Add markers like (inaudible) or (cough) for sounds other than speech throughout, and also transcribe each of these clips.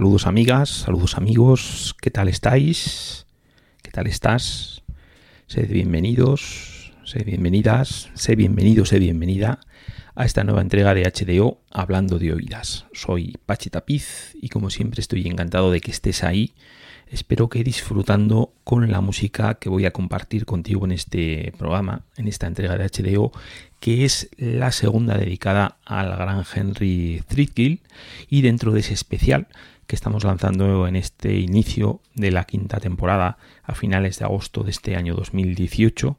Saludos amigas, saludos amigos, ¿qué tal estáis? ¿Qué tal estás? Sed bienvenidos, sed bienvenidas, sé bienvenido, sé bienvenida a esta nueva entrega de HDO Hablando de Oídas. Soy Pachi Tapiz y como siempre estoy encantado de que estés ahí. Espero que disfrutando con la música que voy a compartir contigo en este programa, en esta entrega de HDO, que es la segunda dedicada al gran Henry Threadgill y dentro de ese especial que estamos lanzando en este inicio de la quinta temporada a finales de agosto de este año 2018,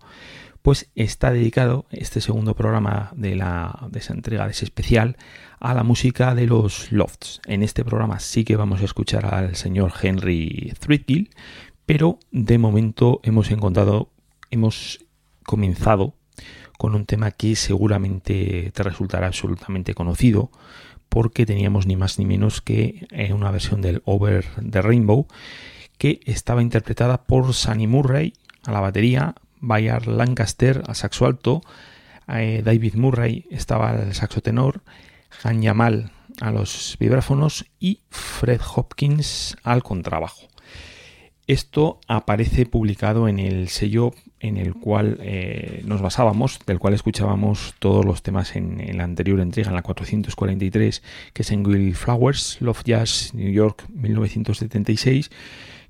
pues está dedicado este segundo programa de, la, de esa entrega de ese especial a la música de los Lofts. En este programa sí que vamos a escuchar al señor Henry Threadgill, pero de momento hemos encontrado, hemos comenzado con un tema que seguramente te resultará absolutamente conocido porque teníamos ni más ni menos que eh, una versión del Over the Rainbow que estaba interpretada por Sunny Murray a la batería, Bayard Lancaster al saxo alto, eh, David Murray estaba al saxo tenor, Han Yamal a los vibráfonos y Fred Hopkins al contrabajo. Esto aparece publicado en el sello en el cual eh, nos basábamos, del cual escuchábamos todos los temas en, la anterior entrega, en la 443, que es en Will Flowers, Love Jazz, New York, 1976,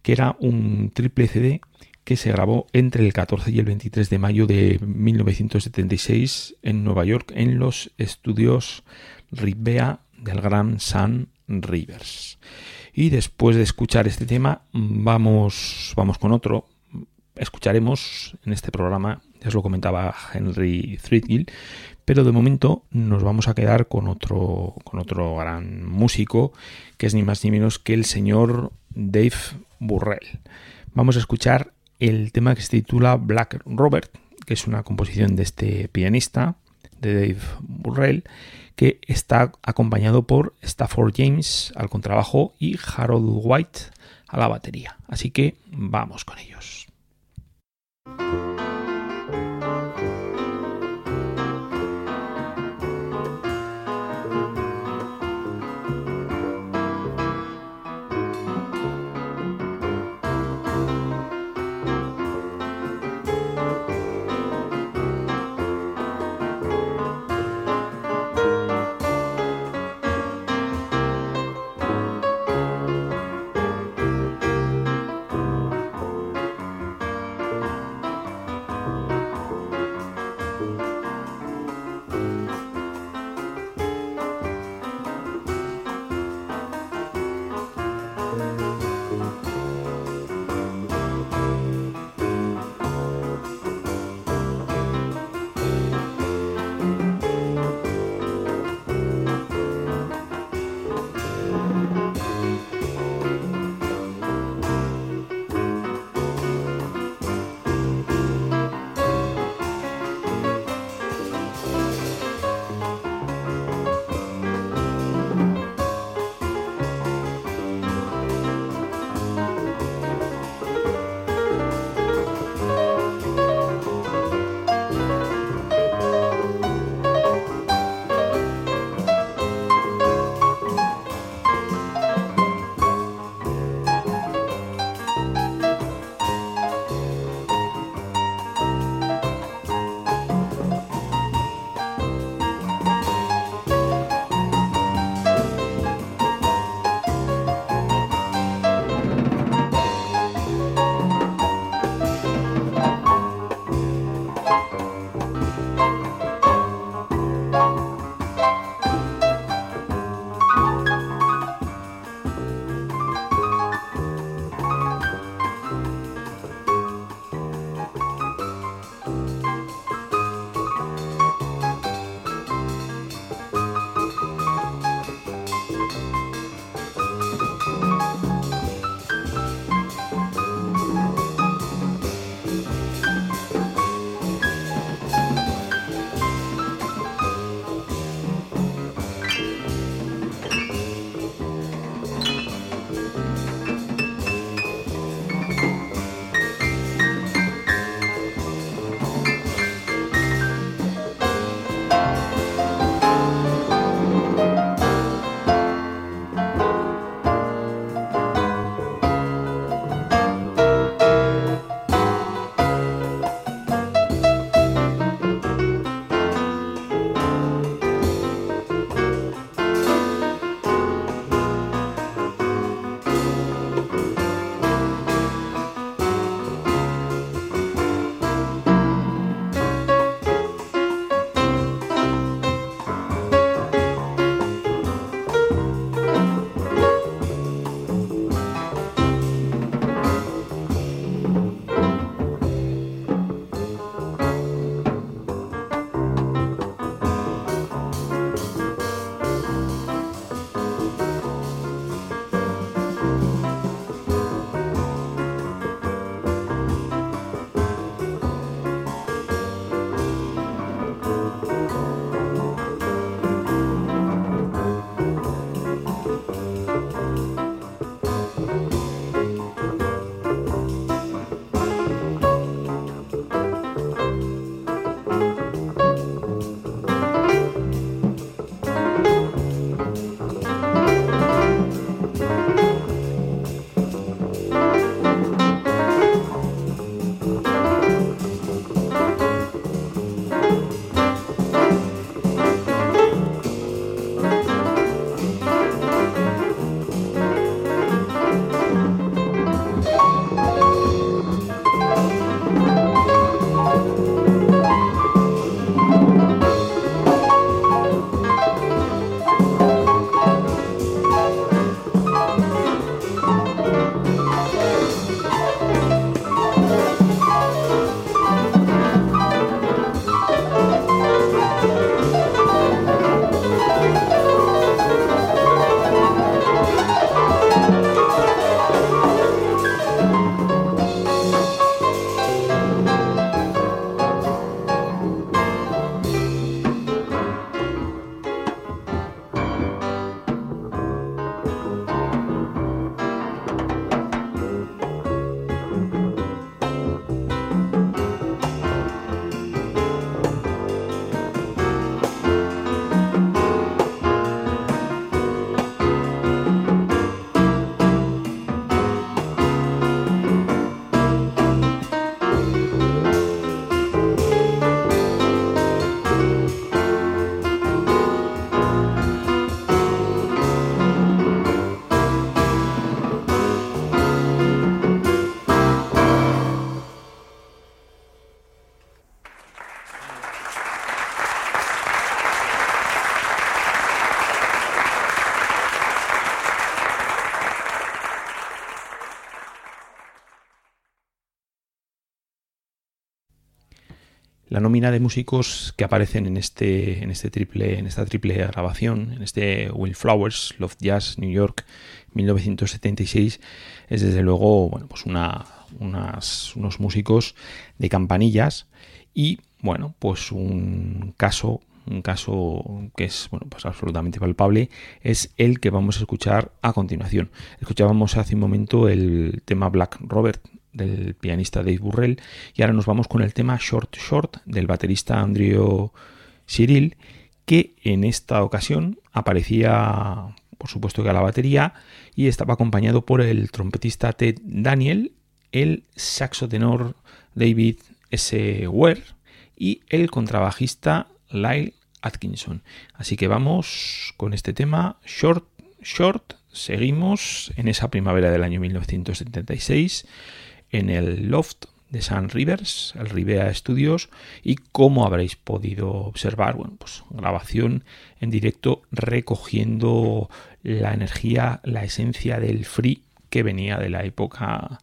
que era un triple CD que se grabó entre el 14 y el 23 de mayo de 1976 en Nueva York en los estudios Ribea del Gran Sun Rivers. Y después de escuchar este tema, vamos, vamos con otro. Escucharemos en este programa, ya os lo comentaba Henry Threadgill, pero de momento nos vamos a quedar con otro, con otro gran músico, que es ni más ni menos que el señor Dave Burrell. Vamos a escuchar el tema que se titula Black Robert, que es una composición de este pianista, de Dave Burrell, que está acompañado por Stafford James al contrabajo y Harold White a la batería. Así que vamos con ellos. De músicos que aparecen en este, en este triple, en esta triple grabación, en este Will Flowers, Love Jazz, New York, 1976, es desde luego, bueno, pues una, unos músicos de campanillas y, bueno, pues un caso un caso que es bueno, pues absolutamente palpable, es el que vamos a escuchar a continuación. Escuchábamos hace un momento el tema Black Robert del pianista Dave Burrell y ahora nos vamos con el tema Short Short del baterista Andrew Cyril que en esta ocasión aparecía por supuesto que a la batería y estaba acompañado por el trompetista Ted Daniel, el saxo tenor David S. Ware y el contrabajista Lyle Atkinson. Así que vamos con este tema Short Short. Seguimos en esa primavera del año 1976 en el loft de San Rivers, el Rivea Studios, y como habréis podido observar, bueno, pues grabación en directo recogiendo la energía, la esencia del free que venía de la época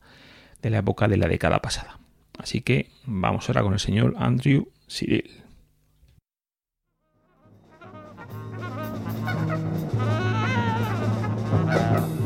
de la época de la década pasada. Así que vamos ahora con el señor Andrew Cyril. (laughs)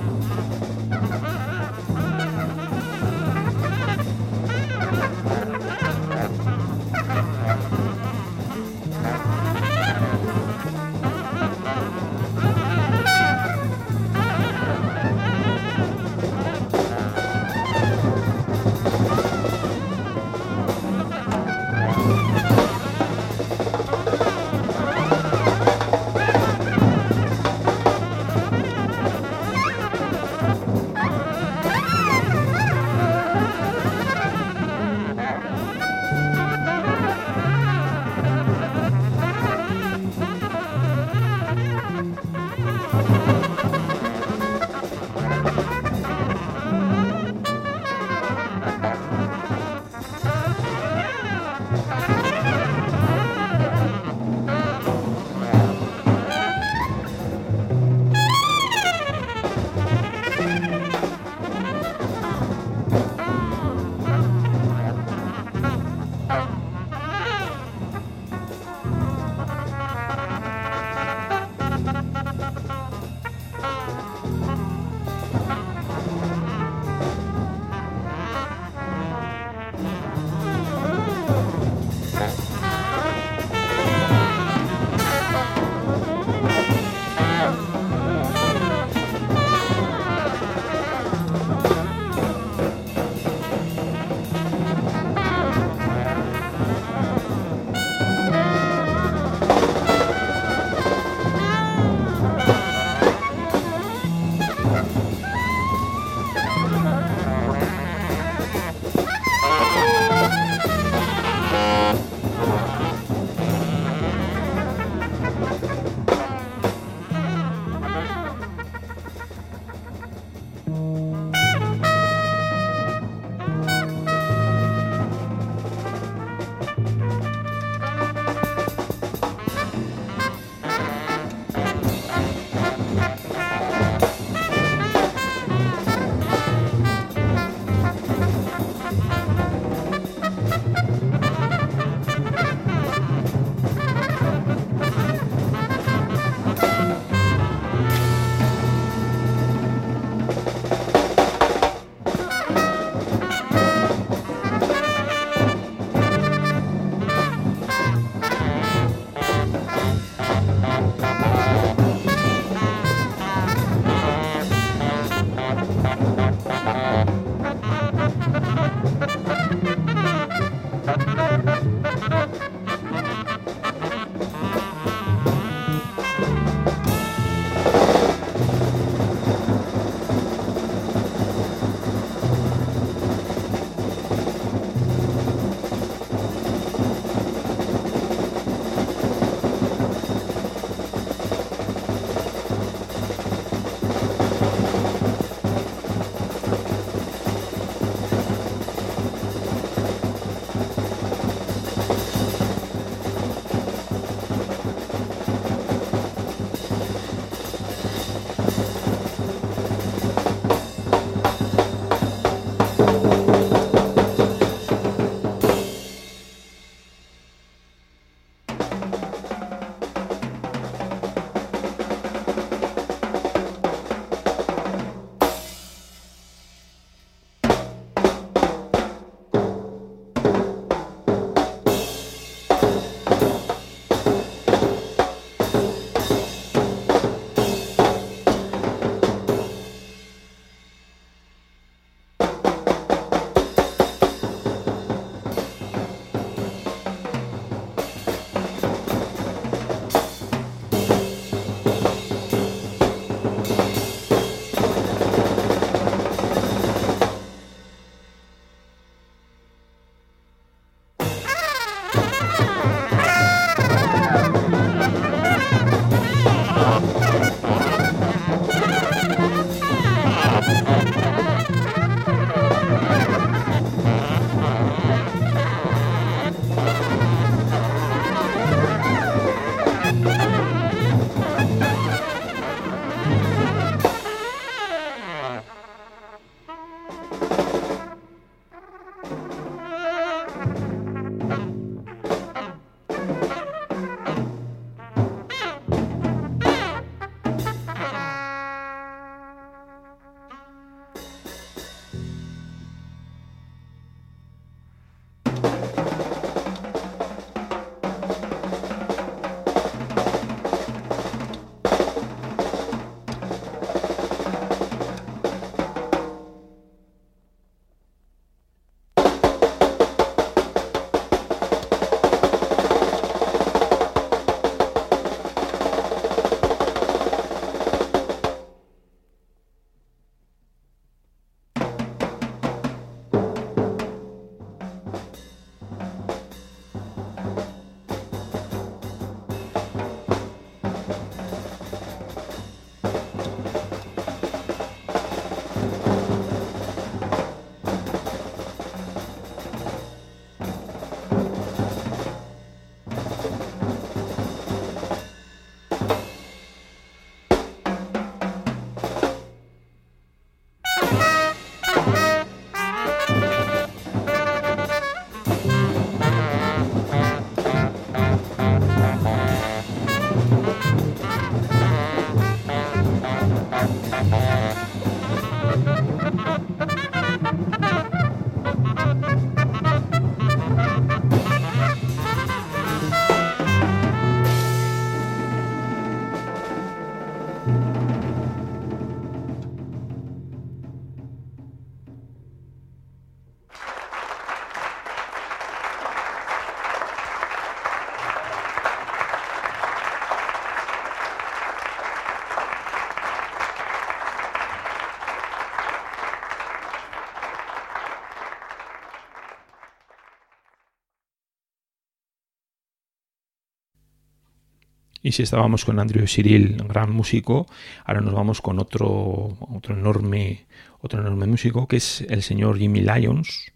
Y si estábamos con Andrew Cyril, gran músico, ahora nos vamos con otro, otro, enorme, otro enorme músico que es el señor Jimmy Lyons,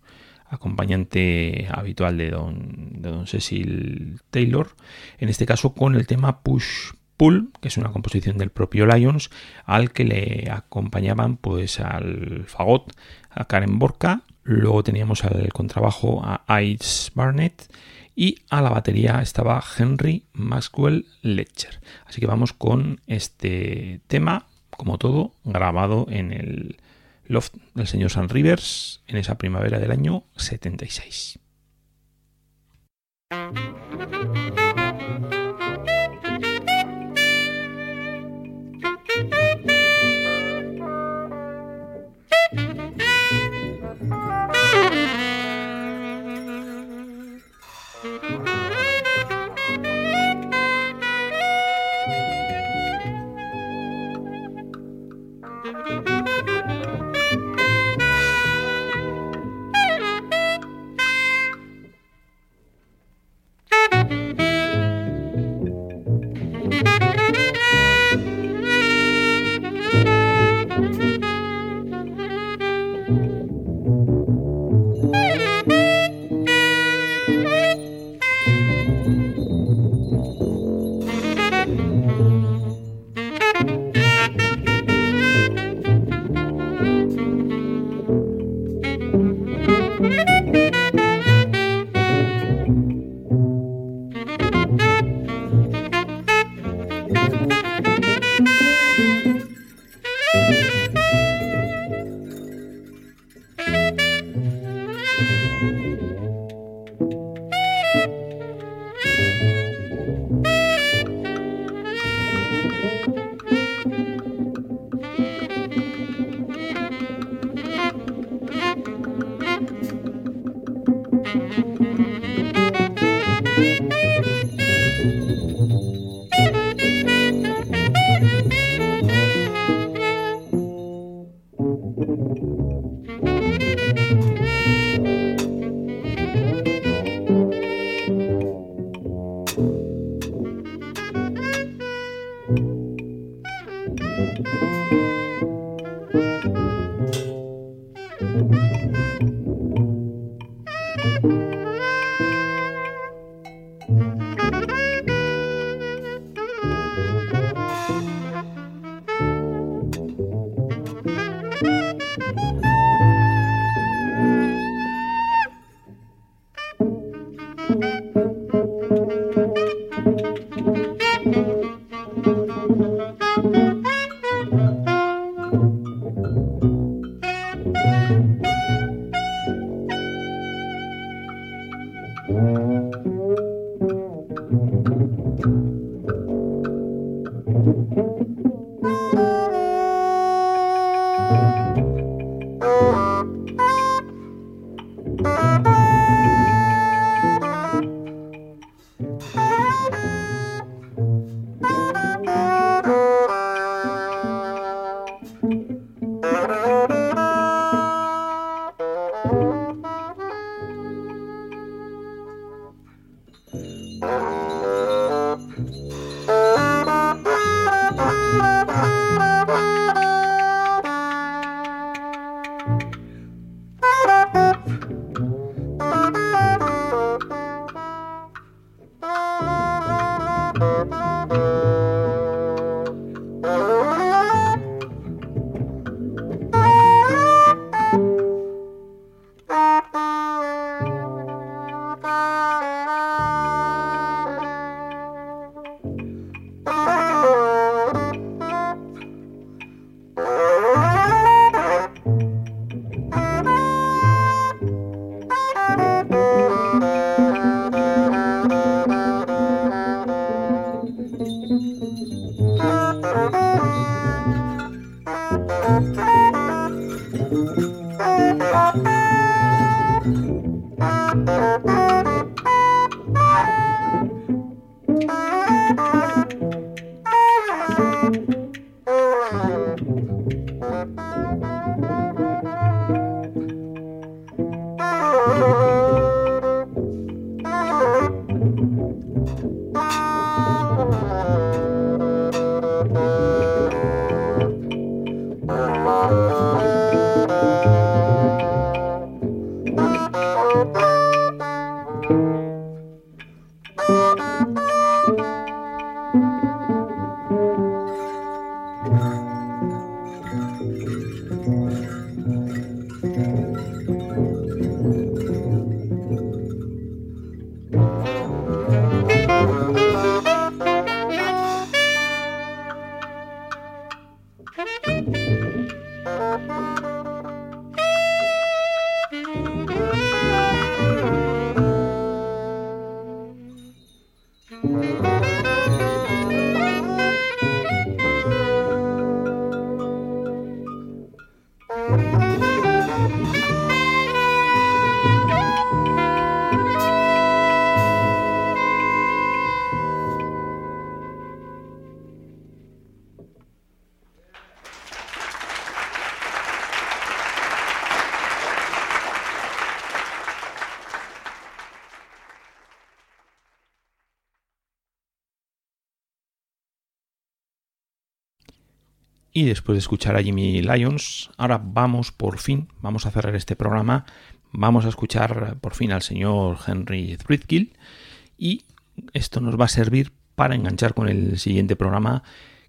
acompañante habitual de don, de don Cecil Taylor, en este caso con el tema Push Pull, que es una composición del propio Lyons, al que le acompañaban pues al fagot, a Karen Borka, luego teníamos al contrabajo a Ice Barnett y a la batería estaba Henry Maxwell Letcher. Así que vamos con este tema, como todo, grabado en el loft del señor San Rivers en esa primavera del año 76. Y después de escuchar a Jimmy Lyons, ahora vamos por fin, vamos a cerrar este programa, vamos a escuchar por fin al señor Henry Threadgill y esto nos va a servir para enganchar con el siguiente programa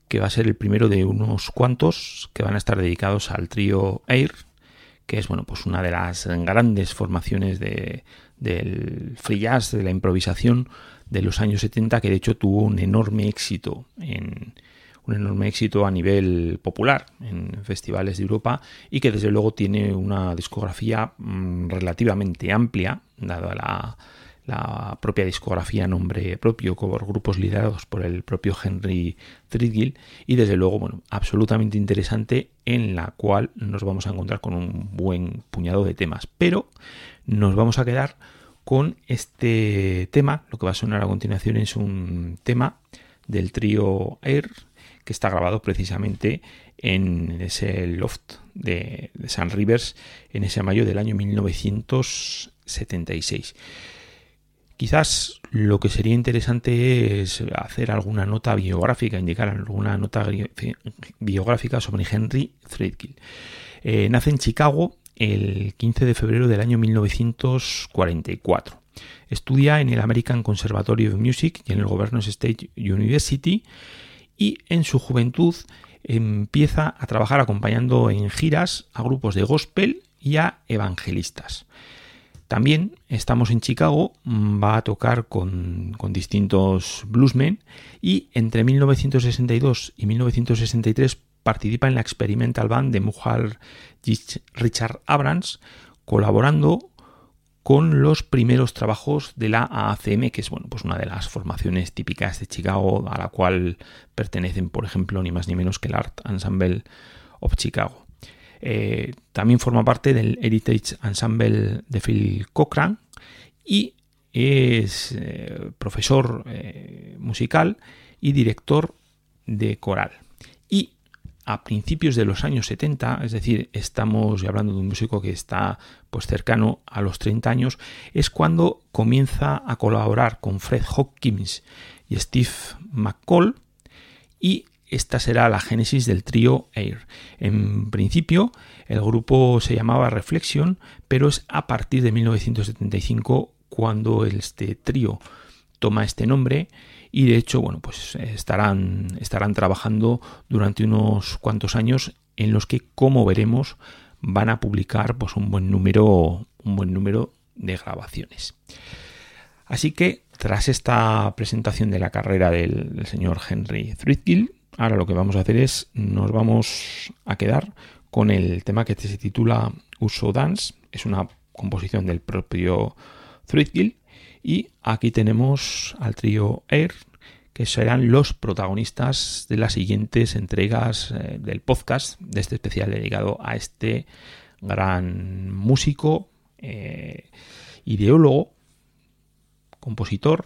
que va a ser el primero de unos cuantos que van a estar dedicados al trío Air, que es bueno, pues una de las grandes formaciones de, del free jazz, de la improvisación de los años 70, que de hecho tuvo un enorme éxito en, un enorme éxito a nivel popular en festivales de Europa y que desde luego tiene una discografía mm, relativamente amplia, dada la, propia discografía a nombre propio, con grupos liderados por el propio Henry Threadgill y desde luego, bueno, absolutamente interesante en la cual nos vamos a encontrar con un buen puñado de temas. Pero nos vamos a quedar con este tema, lo que va a sonar a continuación es un tema del trío Air que está grabado precisamente en ese loft de, San Rivers en ese mayo del año 1976. Quizás lo que sería interesante es hacer alguna nota biográfica, indicar alguna nota biográfica sobre Henry Threadgill. Eh, nace en Chicago el 15 de febrero del año 1944. Estudia en el American Conservatory of Music y en el Governors State University y en su juventud empieza a trabajar acompañando en giras a grupos de gospel y a evangelistas. También estamos en Chicago, mm, va a tocar con, distintos bluesmen y entre 1962 y 1963 participa en la Experimental Band de Muhal Richard Abrams, colaborando con los primeros trabajos de la ACM, que es bueno, pues una de las formaciones típicas de Chicago, a la cual pertenecen, por ejemplo, ni más ni menos que el Art Ensemble of Chicago. Eh, también forma parte del Heritage Ensemble de Phil Cochran y es eh, profesor eh, musical y director de coral. A principios de los años 70, es decir, estamos hablando de un músico que está pues cercano a los 30 años, es cuando comienza a colaborar con Fred Hopkins y Steve McCall y esta será la génesis del trío Air. En principio, el grupo se llamaba Reflexion, pero es a partir de 1975 cuando este trío toma este nombre y de hecho, bueno, pues estarán, estarán trabajando durante unos cuantos años en los que, como veremos, van a publicar pues, un buen número, un buen número de grabaciones. Así que, tras esta presentación de la carrera del, señor Henry Threadgill, ahora lo que vamos a hacer es, nos vamos a quedar con el tema que se titula Uso Dance, es una composición del propio Threadgill y aquí tenemos al trío Air, que serán los protagonistas de las siguientes entregas eh, del podcast, de este especial dedicado a este gran músico, eh, ideólogo, compositor,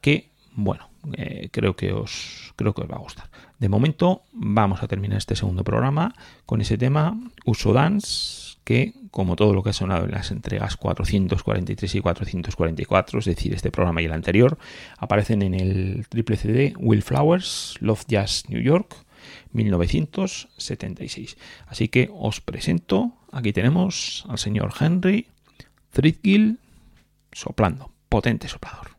que, bueno, eh, creo, que os, creo que os va a gustar. De momento vamos a terminar este segundo programa con ese tema, Uso Dance, que, como todo lo que ha sonado en las entregas 443 y 444, es decir, este programa y el anterior, aparecen en el triple CD Will Flowers, Love Jazz New York, 1976. Así que os presento, aquí tenemos al señor Henry Threadgill soplando, potente soplador.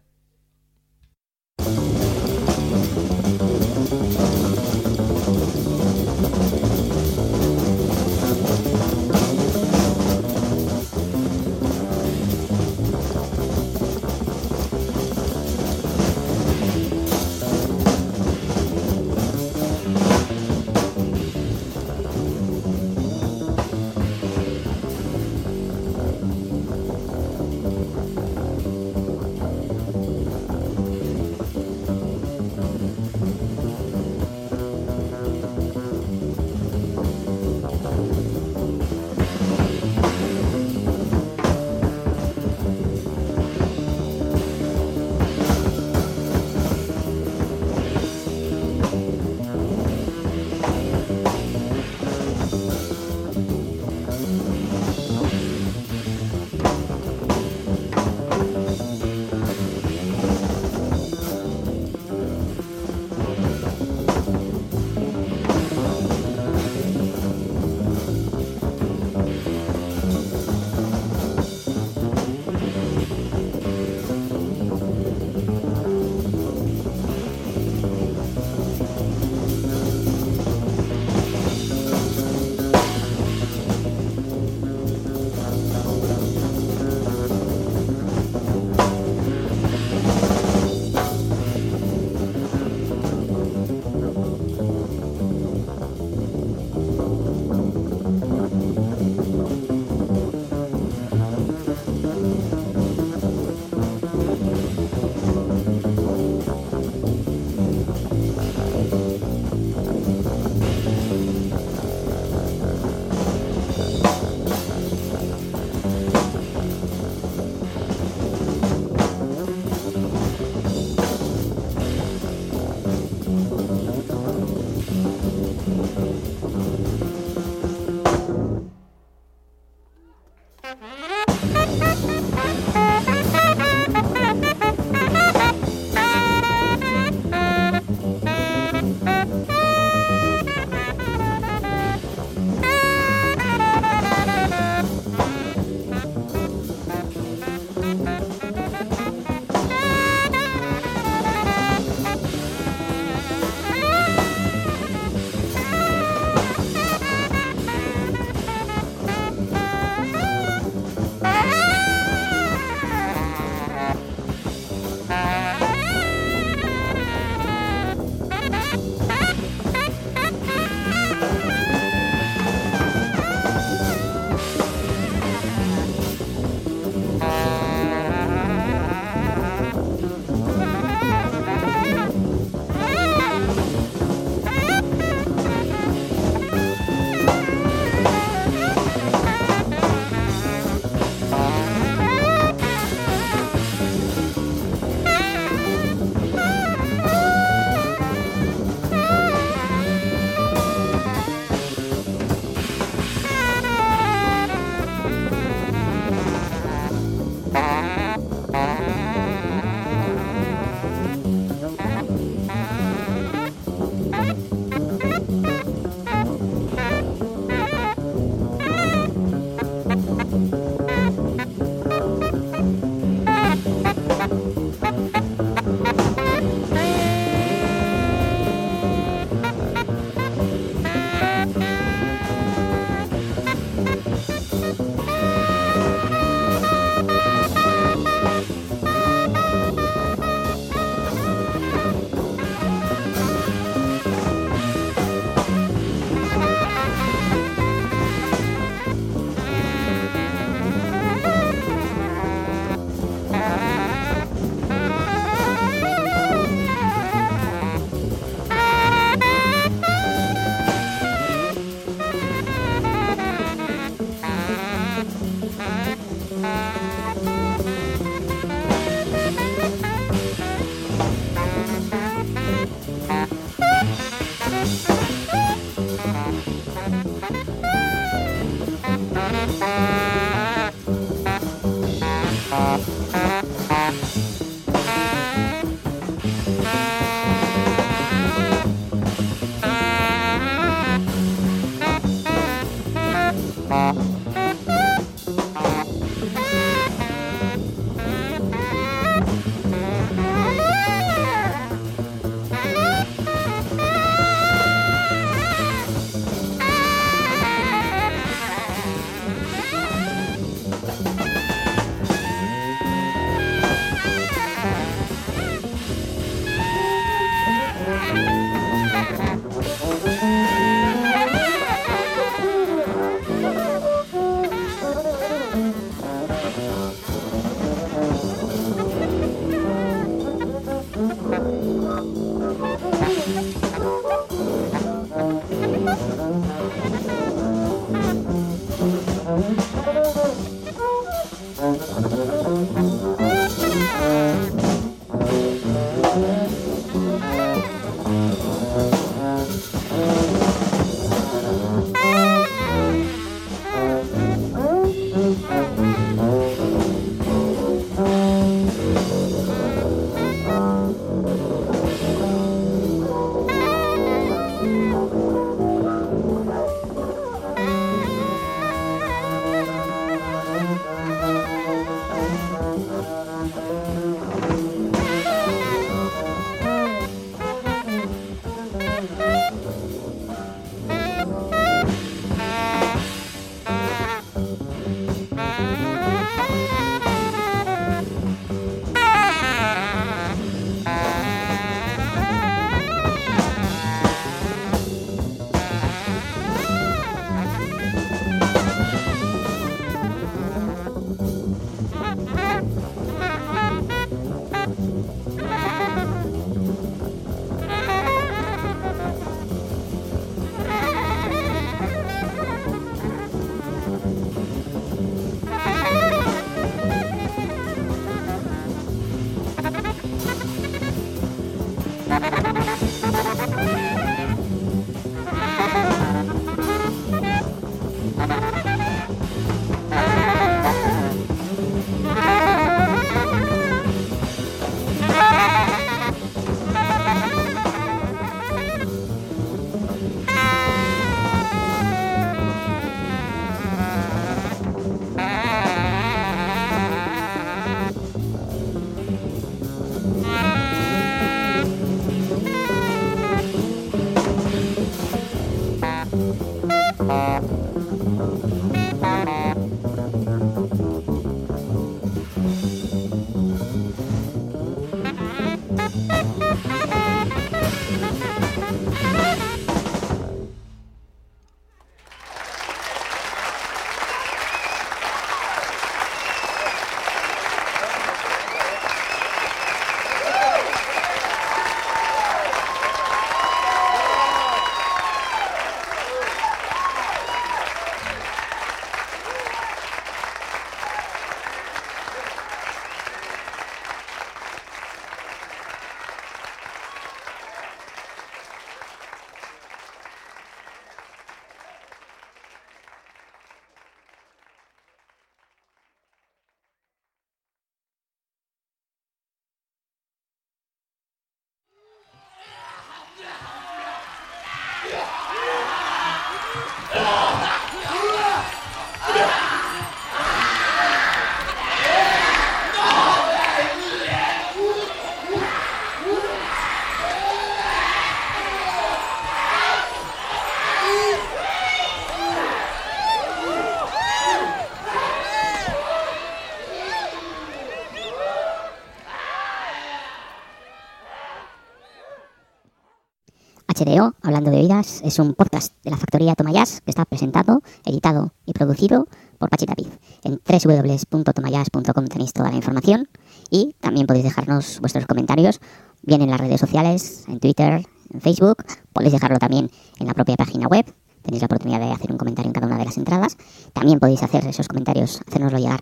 HDO, Hablando de Vidas, es un podcast de la factoría Tomayas que está presentado, editado y producido por Pachi Tapiz. En www.tomayas.com tenéis toda la información y también podéis dejarnos vuestros comentarios, bien en las redes sociales, en Twitter, en Facebook, podéis dejarlo también en la propia página web. Tenéis la oportunidad de hacer un comentario en cada una de las entradas. También podéis hacer esos comentarios, hacérnoslo llegar